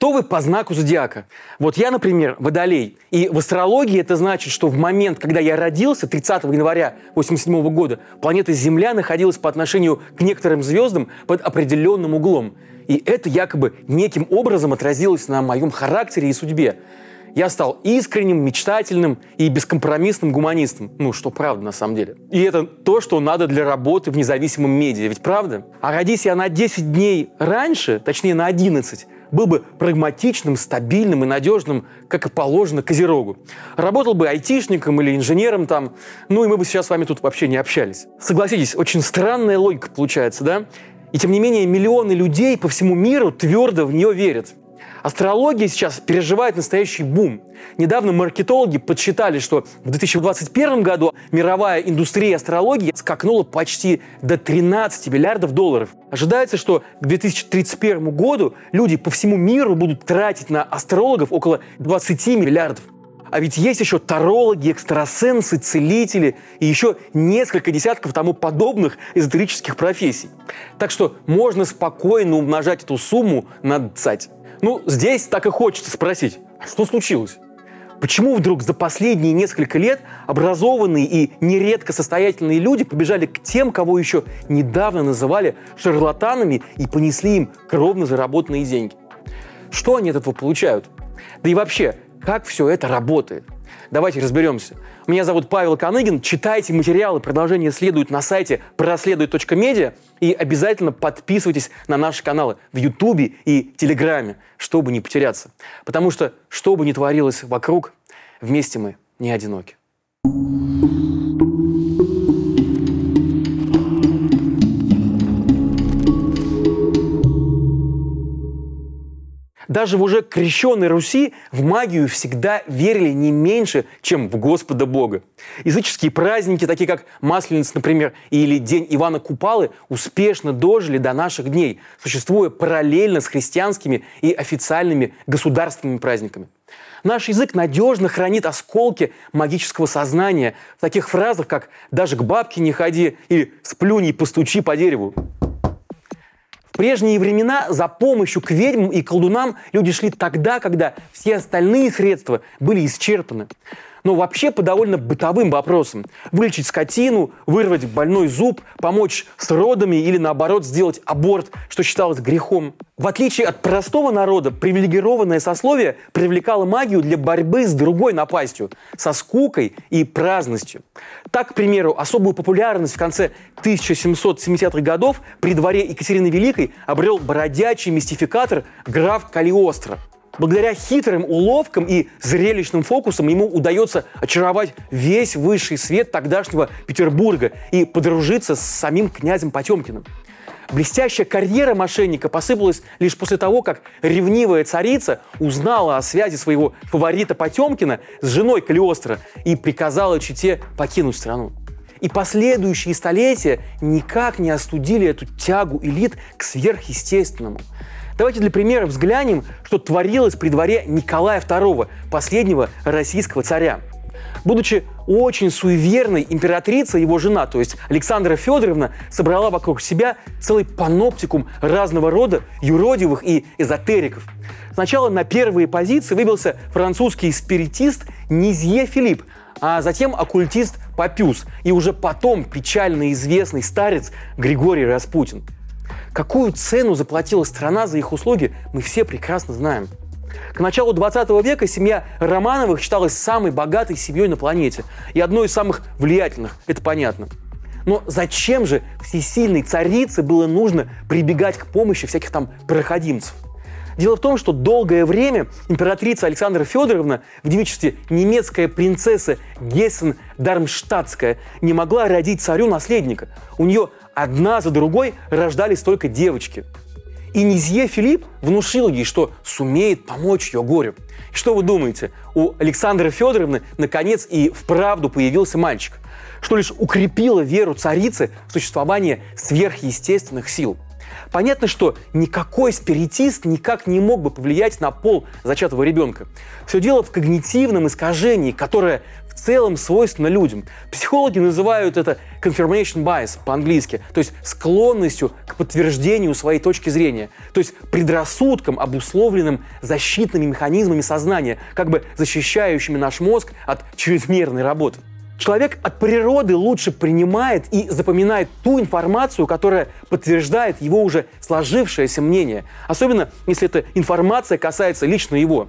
Кто вы по знаку зодиака? Вот я, например, водолей. И в астрологии это значит, что в момент, когда я родился, 30 января 87 года, планета Земля находилась по отношению к некоторым звездам под определенным углом. И это якобы неким образом отразилось на моем характере и судьбе. Я стал искренним, мечтательным и бескомпромиссным гуманистом. Ну, что правда на самом деле. И это то, что надо для работы в независимом медиа. Ведь правда? А родись я на 10 дней раньше, точнее на 11, был бы прагматичным, стабильным и надежным, как и положено Козерогу. Работал бы айтишником или инженером там, ну и мы бы сейчас с вами тут вообще не общались. Согласитесь, очень странная логика получается, да? И тем не менее миллионы людей по всему миру твердо в нее верят. Астрология сейчас переживает настоящий бум. Недавно маркетологи подсчитали, что в 2021 году мировая индустрия астрологии скакнула почти до 13 миллиардов долларов. Ожидается, что к 2031 году люди по всему миру будут тратить на астрологов около 20 миллиардов. А ведь есть еще тарологи, экстрасенсы, целители и еще несколько десятков тому подобных эзотерических профессий. Так что можно спокойно умножать эту сумму на 20. Ну, здесь так и хочется спросить, что случилось? Почему вдруг за последние несколько лет образованные и нередко состоятельные люди побежали к тем, кого еще недавно называли шарлатанами и понесли им кровно заработанные деньги? Что они от этого получают? Да и вообще, как все это работает? Давайте разберемся. Меня зовут Павел Коныгин. Читайте материалы, продолжение следует на сайте проследует.медиа и обязательно подписывайтесь на наши каналы в Ютубе и Телеграме, чтобы не потеряться. Потому что, что бы ни творилось вокруг, вместе мы не одиноки. Даже в уже крещенной Руси в магию всегда верили не меньше, чем в Господа Бога. Языческие праздники, такие как Масленица, например, или День Ивана Купалы, успешно дожили до наших дней, существуя параллельно с христианскими и официальными государственными праздниками. Наш язык надежно хранит осколки магического сознания в таких фразах, как «даже к бабке не ходи» или «сплюнь и постучи по дереву» прежние времена за помощью к ведьмам и колдунам люди шли тогда, когда все остальные средства были исчерпаны но вообще по довольно бытовым вопросам. Вылечить скотину, вырвать больной зуб, помочь с родами или, наоборот, сделать аборт, что считалось грехом. В отличие от простого народа, привилегированное сословие привлекало магию для борьбы с другой напастью – со скукой и праздностью. Так, к примеру, особую популярность в конце 1770-х годов при дворе Екатерины Великой обрел бродячий мистификатор граф Калиостро – Благодаря хитрым уловкам и зрелищным фокусам ему удается очаровать весь высший свет тогдашнего Петербурга и подружиться с самим князем Потемкиным. Блестящая карьера мошенника посыпалась лишь после того, как ревнивая царица узнала о связи своего фаворита Потемкина с женой Калиостро и приказала чите покинуть страну. И последующие столетия никак не остудили эту тягу элит к сверхъестественному – Давайте для примера взглянем, что творилось при дворе Николая II, последнего российского царя. Будучи очень суеверной императрицей, его жена, то есть Александра Федоровна, собрала вокруг себя целый паноптикум разного рода юродивых и эзотериков. Сначала на первые позиции выбился французский спиритист Низье Филипп, а затем оккультист Папюс и уже потом печально известный старец Григорий Распутин – Какую цену заплатила страна за их услуги, мы все прекрасно знаем. К началу 20 века семья Романовых считалась самой богатой семьей на планете и одной из самых влиятельных, это понятно. Но зачем же всесильной царице было нужно прибегать к помощи всяких там проходимцев? Дело в том, что долгое время императрица Александра Федоровна в девичестве немецкая принцесса Гессен-Дармштадтская не могла родить царю наследника. У нее одна за другой рождались только девочки. И Низье Филипп внушил ей, что сумеет помочь ее горю. И что вы думаете? У Александры Федоровны наконец и вправду появился мальчик, что лишь укрепило веру царицы в существование сверхъестественных сил. Понятно, что никакой спиритист никак не мог бы повлиять на пол зачатого ребенка. Все дело в когнитивном искажении, которое в целом свойственно людям. Психологи называют это confirmation bias по-английски, то есть склонностью к подтверждению своей точки зрения, то есть предрассудком, обусловленным защитными механизмами сознания, как бы защищающими наш мозг от чрезмерной работы. Человек от природы лучше принимает и запоминает ту информацию, которая подтверждает его уже сложившееся мнение. Особенно, если эта информация касается лично его.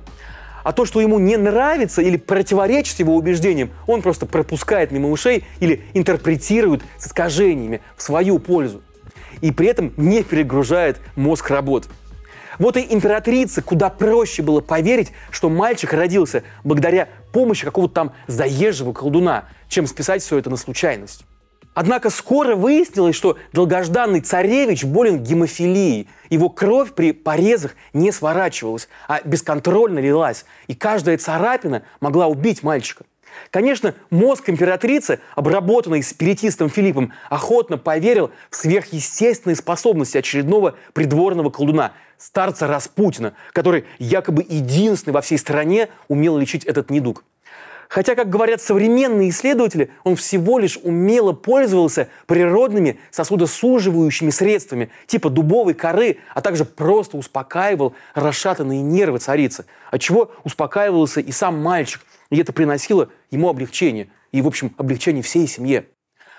А то, что ему не нравится или противоречит его убеждениям, он просто пропускает мимо ушей или интерпретирует с искажениями в свою пользу. И при этом не перегружает мозг работы. Вот и императрице куда проще было поверить, что мальчик родился благодаря помощи какого-то там заезжего колдуна, чем списать все это на случайность. Однако скоро выяснилось, что долгожданный царевич болен гемофилией. Его кровь при порезах не сворачивалась, а бесконтрольно лилась, и каждая царапина могла убить мальчика. Конечно, мозг императрицы, обработанный спиритистом Филиппом, охотно поверил в сверхъестественные способности очередного придворного колдуна, старца Распутина, который якобы единственный во всей стране умел лечить этот недуг. Хотя, как говорят современные исследователи, он всего лишь умело пользовался природными сосудосуживающими средствами, типа дубовой коры, а также просто успокаивал расшатанные нервы царицы, от чего успокаивался и сам мальчик, и это приносило ему облегчение, и, в общем, облегчение всей семье.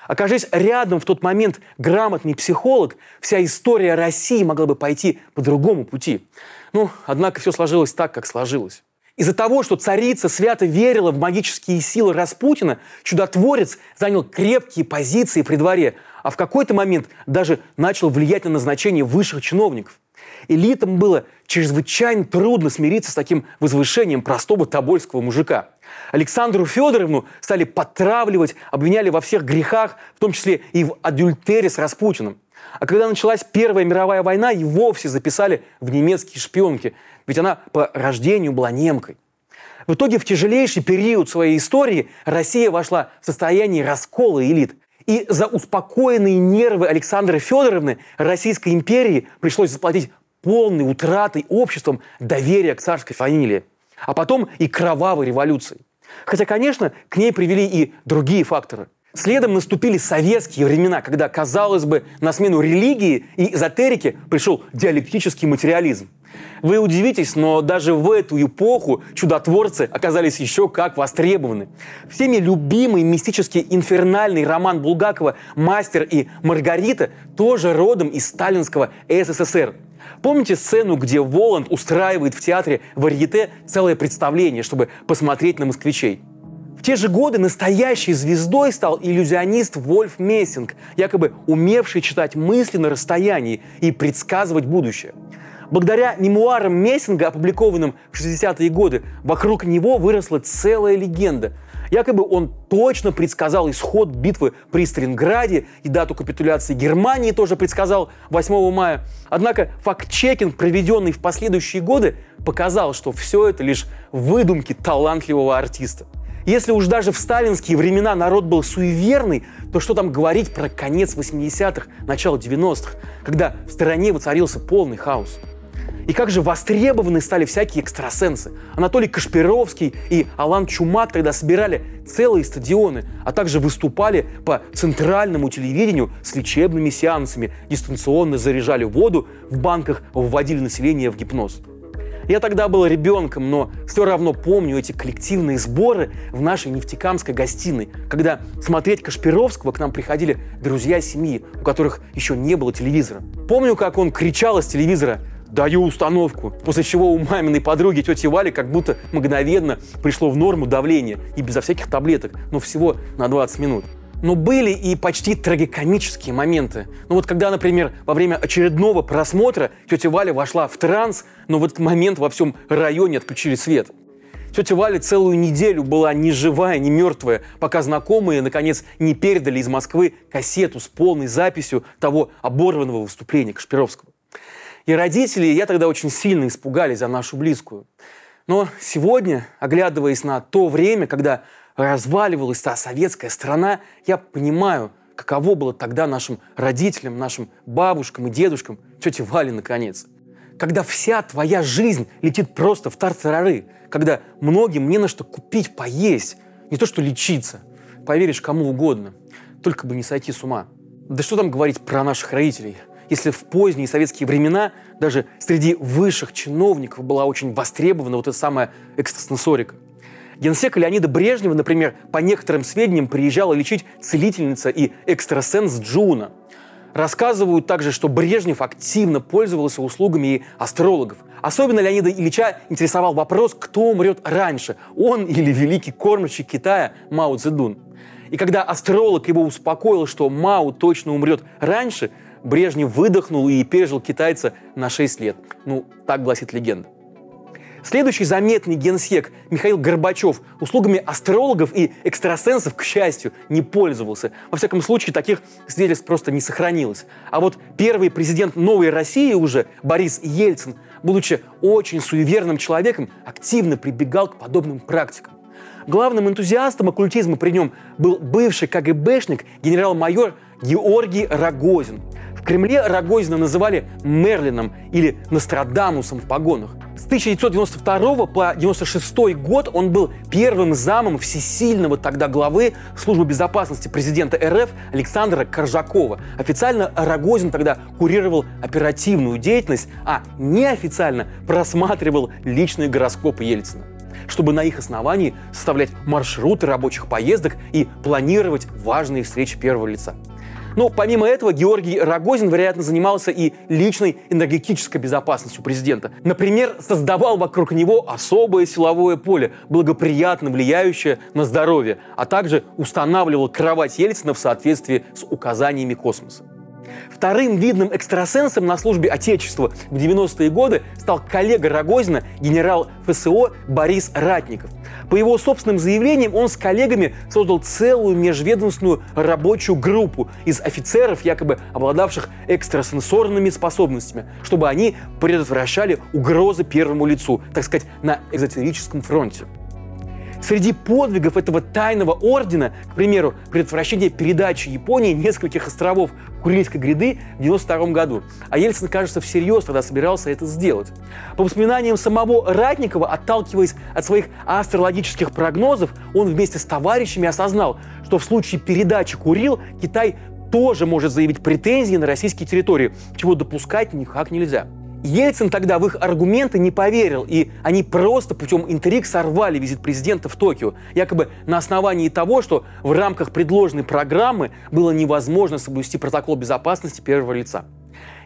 Окажись рядом в тот момент грамотный психолог, вся история России могла бы пойти по другому пути. Ну, однако все сложилось так, как сложилось. Из-за того, что царица свято верила в магические силы Распутина, чудотворец занял крепкие позиции при дворе, а в какой-то момент даже начал влиять на назначение высших чиновников. Элитам было чрезвычайно трудно смириться с таким возвышением простого тобольского мужика. Александру Федоровну стали потравливать, обвиняли во всех грехах, в том числе и в адюльтере с Распутиным. А когда началась Первая мировая война, и вовсе записали в немецкие шпионки, ведь она по рождению была немкой. В итоге в тяжелейший период своей истории Россия вошла в состояние раскола элит. И за успокоенные нервы Александры Федоровны Российской империи пришлось заплатить полной утратой обществом доверия к царской фамилии, а потом и кровавой революции. Хотя, конечно, к ней привели и другие факторы – Следом наступили советские времена, когда, казалось бы, на смену религии и эзотерике пришел диалектический материализм. Вы удивитесь, но даже в эту эпоху чудотворцы оказались еще как востребованы. Всеми любимый мистический инфернальный роман Булгакова «Мастер и Маргарита» тоже родом из сталинского СССР. Помните сцену, где Воланд устраивает в театре Варьете целое представление, чтобы посмотреть на москвичей? В те же годы настоящей звездой стал иллюзионист Вольф Мессинг, якобы умевший читать мысли на расстоянии и предсказывать будущее. Благодаря мемуарам Мессинга, опубликованным в 60-е годы, вокруг него выросла целая легенда. Якобы он точно предсказал исход битвы при Сталинграде и дату капитуляции Германии тоже предсказал 8 мая. Однако факт-чекинг, проведенный в последующие годы, показал, что все это лишь выдумки талантливого артиста. Если уж даже в сталинские времена народ был суеверный, то что там говорить про конец 80-х, начало 90-х, когда в стране воцарился полный хаос. И как же востребованы стали всякие экстрасенсы. Анатолий Кашпировский и Алан Чумак тогда собирали целые стадионы, а также выступали по центральному телевидению с лечебными сеансами, дистанционно заряжали воду в банках, вводили население в гипноз. Я тогда был ребенком, но все равно помню эти коллективные сборы в нашей нефтекамской гостиной, когда смотреть Кашпировского к нам приходили друзья семьи, у которых еще не было телевизора. Помню, как он кричал из телевизора даю установку. После чего у маминой подруги тети Вали как будто мгновенно пришло в норму давление и безо всяких таблеток, но всего на 20 минут. Но были и почти трагикомические моменты. Ну вот когда, например, во время очередного просмотра тетя Валя вошла в транс, но в этот момент во всем районе отключили свет. Тетя Валя целую неделю была ни живая, ни мертвая, пока знакомые, наконец, не передали из Москвы кассету с полной записью того оборванного выступления Кашпировского. И родители, я тогда очень сильно испугались за нашу близкую. Но сегодня, оглядываясь на то время, когда разваливалась та советская страна, я понимаю, каково было тогда нашим родителям, нашим бабушкам и дедушкам, тете Вале, наконец. Когда вся твоя жизнь летит просто в тартарары, когда многим не на что купить, поесть, не то что лечиться. Поверишь кому угодно, только бы не сойти с ума. Да что там говорить про наших родителей – если в поздние советские времена даже среди высших чиновников была очень востребована вот эта самая экстрасенсорика. Генсека Леонида Брежнева, например, по некоторым сведениям приезжала лечить целительница и экстрасенс Джуна. Рассказывают также, что Брежнев активно пользовался услугами и астрологов. Особенно Леонида Ильича интересовал вопрос, кто умрет раньше, он или великий кормщик Китая Мао Цзэдун. И когда астролог его успокоил, что Мао точно умрет раньше, Брежнев выдохнул и пережил китайца на 6 лет. Ну, так гласит легенда. Следующий заметный генсек Михаил Горбачев услугами астрологов и экстрасенсов, к счастью, не пользовался. Во всяком случае, таких свидетельств просто не сохранилось. А вот первый президент новой России уже, Борис Ельцин, будучи очень суеверным человеком, активно прибегал к подобным практикам. Главным энтузиастом оккультизма при нем был бывший КГБшник генерал-майор Георгий Рогозин. В Кремле Рогозина называли Мерлином или Нострадамусом в погонах. С 1992 по 1996 год он был первым замом всесильного тогда главы службы безопасности президента РФ Александра Коржакова. Официально Рогозин тогда курировал оперативную деятельность, а неофициально просматривал личные гороскопы Ельцина чтобы на их основании составлять маршруты рабочих поездок и планировать важные встречи первого лица. Но помимо этого Георгий Рогозин, вероятно, занимался и личной энергетической безопасностью президента. Например, создавал вокруг него особое силовое поле, благоприятно влияющее на здоровье, а также устанавливал кровать Ельцина в соответствии с указаниями космоса. Вторым видным экстрасенсом на службе Отечества в 90-е годы стал коллега Рогозина, генерал ФСО Борис Ратников. По его собственным заявлениям, он с коллегами создал целую межведомственную рабочую группу из офицеров, якобы обладавших экстрасенсорными способностями, чтобы они предотвращали угрозы первому лицу, так сказать, на экзотерическом фронте. Среди подвигов этого тайного ордена, к примеру, предотвращение передачи Японии нескольких островов Курильской гряды в 1992 году. А Ельцин, кажется, всерьез тогда собирался это сделать. По воспоминаниям самого Ратникова, отталкиваясь от своих астрологических прогнозов, он вместе с товарищами осознал, что в случае передачи Курил Китай тоже может заявить претензии на российские территории, чего допускать никак нельзя. Ельцин тогда в их аргументы не поверил, и они просто путем интриг сорвали визит президента в Токио, якобы на основании того, что в рамках предложенной программы было невозможно соблюсти протокол безопасности первого лица.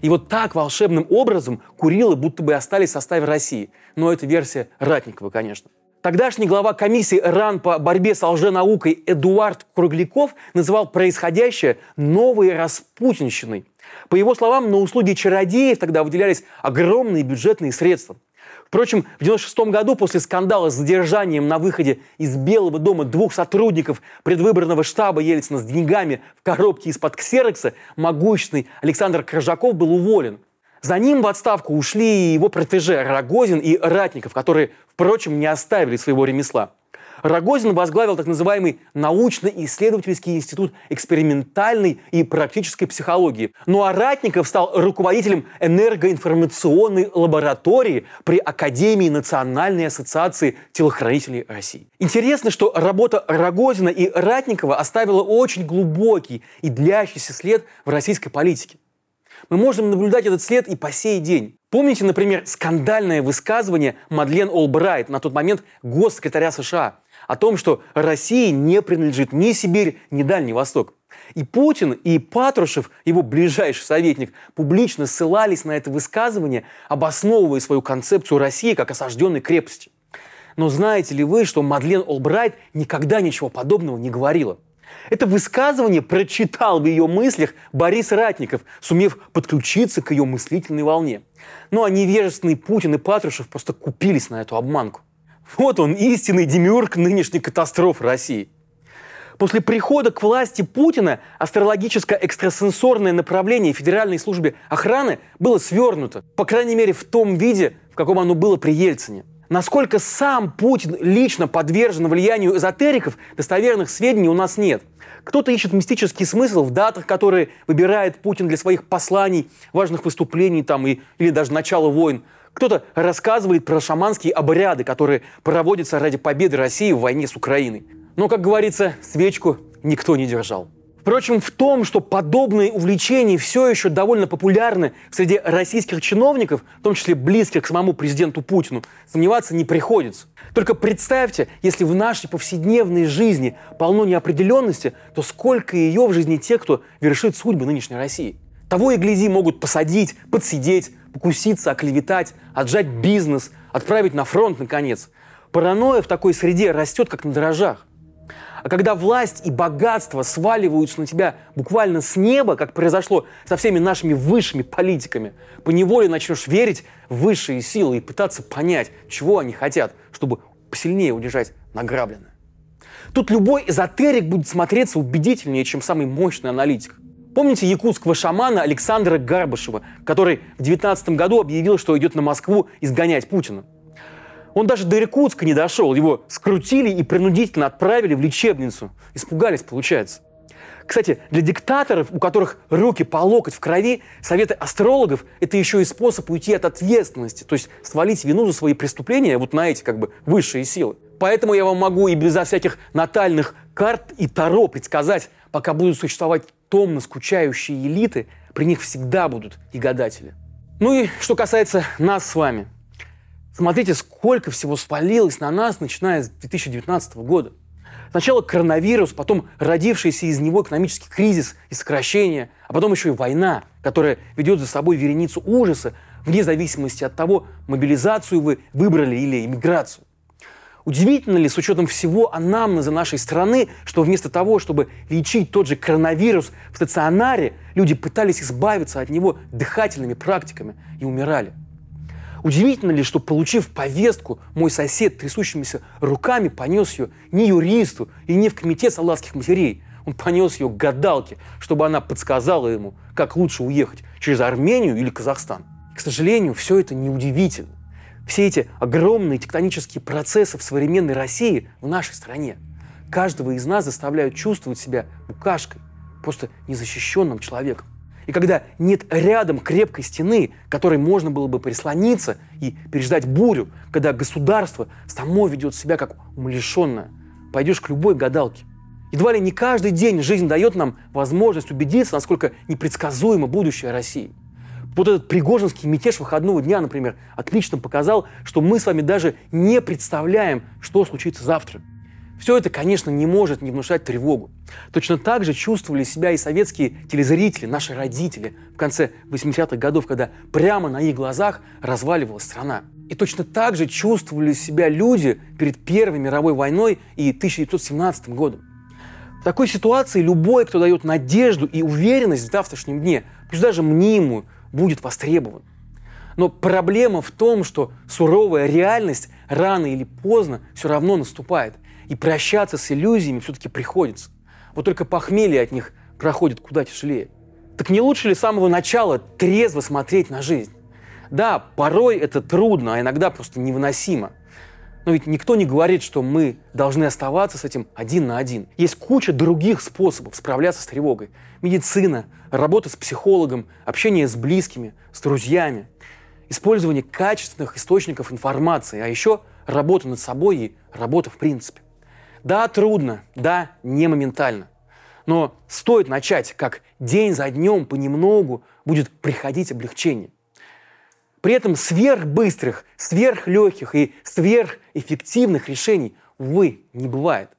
И вот так волшебным образом Курилы будто бы остались в составе России. Но это версия Ратникова, конечно. Тогдашний глава комиссии РАН по борьбе с лженаукой Эдуард Кругляков называл происходящее новой распутинщиной – по его словам, на услуги чародеев тогда выделялись огромные бюджетные средства. Впрочем, в 1996 году после скандала с задержанием на выходе из Белого дома двух сотрудников предвыборного штаба Ельцина с деньгами в коробке из-под ксерокса могущественный Александр Коржаков был уволен. За ним в отставку ушли его протеже Рогозин и Ратников, которые, впрочем, не оставили своего ремесла. Рогозин возглавил так называемый научно-исследовательский институт экспериментальной и практической психологии. Ну а Ратников стал руководителем энергоинформационной лаборатории при Академии Национальной ассоциации телохранителей России. Интересно, что работа Рогозина и Ратникова оставила очень глубокий и длящийся след в российской политике. Мы можем наблюдать этот след и по сей день. Помните, например, скандальное высказывание Мадлен Олбрайт, на тот момент госсекретаря США, о том, что России не принадлежит ни Сибирь, ни Дальний Восток. И Путин, и Патрушев, его ближайший советник, публично ссылались на это высказывание, обосновывая свою концепцию России как осажденной крепости. Но знаете ли вы, что Мадлен Олбрайт никогда ничего подобного не говорила? Это высказывание прочитал в ее мыслях Борис Ратников, сумев подключиться к ее мыслительной волне. Ну а невежественный Путин и Патрушев просто купились на эту обманку. Вот он, истинный демиург нынешней катастрофы России. После прихода к власти Путина астрологическое экстрасенсорное направление Федеральной службе охраны было свернуто, по крайней мере в том виде, в каком оно было при Ельцине. Насколько сам Путин лично подвержен влиянию эзотериков, достоверных сведений у нас нет. Кто-то ищет мистический смысл в датах, которые выбирает Путин для своих посланий, важных выступлений там, и, или даже начала войн. Кто-то рассказывает про шаманские обряды, которые проводятся ради победы России в войне с Украиной. Но, как говорится, свечку никто не держал. Впрочем, в том, что подобные увлечения все еще довольно популярны среди российских чиновников, в том числе близких к самому президенту Путину, сомневаться не приходится. Только представьте, если в нашей повседневной жизни полно неопределенности, то сколько ее в жизни тех, кто вершит судьбы нынешней России. Того и гляди могут посадить, подсидеть, покуситься, оклеветать, отжать бизнес, отправить на фронт, наконец. Паранойя в такой среде растет, как на дрожжах. А когда власть и богатство сваливаются на тебя буквально с неба, как произошло со всеми нашими высшими политиками, поневоле начнешь верить в высшие силы и пытаться понять, чего они хотят, чтобы посильнее удержать награбленное. Тут любой эзотерик будет смотреться убедительнее, чем самый мощный аналитик. Помните якутского шамана Александра Гарбашева, который в 19 году объявил, что идет на Москву изгонять Путина? Он даже до Иркутска не дошел. Его скрутили и принудительно отправили в лечебницу. Испугались, получается. Кстати, для диктаторов, у которых руки по локоть в крови, советы астрологов – это еще и способ уйти от ответственности, то есть свалить вину за свои преступления вот на эти как бы высшие силы. Поэтому я вам могу и безо всяких натальных карт и таро предсказать, пока будут существовать томно скучающие элиты, при них всегда будут и гадатели. Ну и что касается нас с вами – Смотрите, сколько всего спалилось на нас, начиная с 2019 года. Сначала коронавирус, потом родившийся из него экономический кризис и сокращение, а потом еще и война, которая ведет за собой вереницу ужаса, вне зависимости от того, мобилизацию вы выбрали или иммиграцию. Удивительно ли, с учетом всего анамнеза нашей страны, что вместо того, чтобы лечить тот же коронавирус в стационаре, люди пытались избавиться от него дыхательными практиками и умирали – Удивительно ли, что, получив повестку, мой сосед трясущимися руками понес ее не юристу и не в комитет салатских матерей. Он понес ее к гадалке, чтобы она подсказала ему, как лучше уехать, через Армению или Казахстан. К сожалению, все это неудивительно. Все эти огромные тектонические процессы в современной России в нашей стране каждого из нас заставляют чувствовать себя букашкой, просто незащищенным человеком. И когда нет рядом крепкой стены, которой можно было бы прислониться и переждать бурю, когда государство само ведет себя как умалишенное, пойдешь к любой гадалке. Едва ли не каждый день жизнь дает нам возможность убедиться, насколько непредсказуемо будущее России. Вот этот пригожинский мятеж выходного дня, например, отлично показал, что мы с вами даже не представляем, что случится завтра. Все это, конечно, не может не внушать тревогу. Точно так же чувствовали себя и советские телезрители, наши родители в конце 80-х годов, когда прямо на их глазах разваливалась страна. И точно так же чувствовали себя люди перед Первой мировой войной и 1917 годом. В такой ситуации любой, кто дает надежду и уверенность в завтрашнем дне, пусть даже мнимую, будет востребован. Но проблема в том, что суровая реальность рано или поздно все равно наступает – и прощаться с иллюзиями все-таки приходится. Вот только похмелье от них проходит куда тяжелее. Так не лучше ли с самого начала трезво смотреть на жизнь? Да, порой это трудно, а иногда просто невыносимо. Но ведь никто не говорит, что мы должны оставаться с этим один на один. Есть куча других способов справляться с тревогой. Медицина, работа с психологом, общение с близкими, с друзьями, использование качественных источников информации, а еще работа над собой и работа в принципе. Да, трудно, да, не моментально. Но стоит начать, как день за днем понемногу будет приходить облегчение. При этом сверхбыстрых, сверхлегких и сверхэффективных решений, увы, не бывает.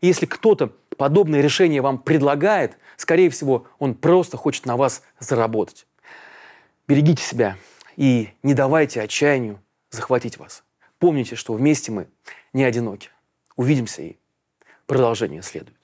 И если кто-то подобное решение вам предлагает, скорее всего, он просто хочет на вас заработать. Берегите себя и не давайте отчаянию захватить вас. Помните, что вместе мы не одиноки. Увидимся и Продолжение следует.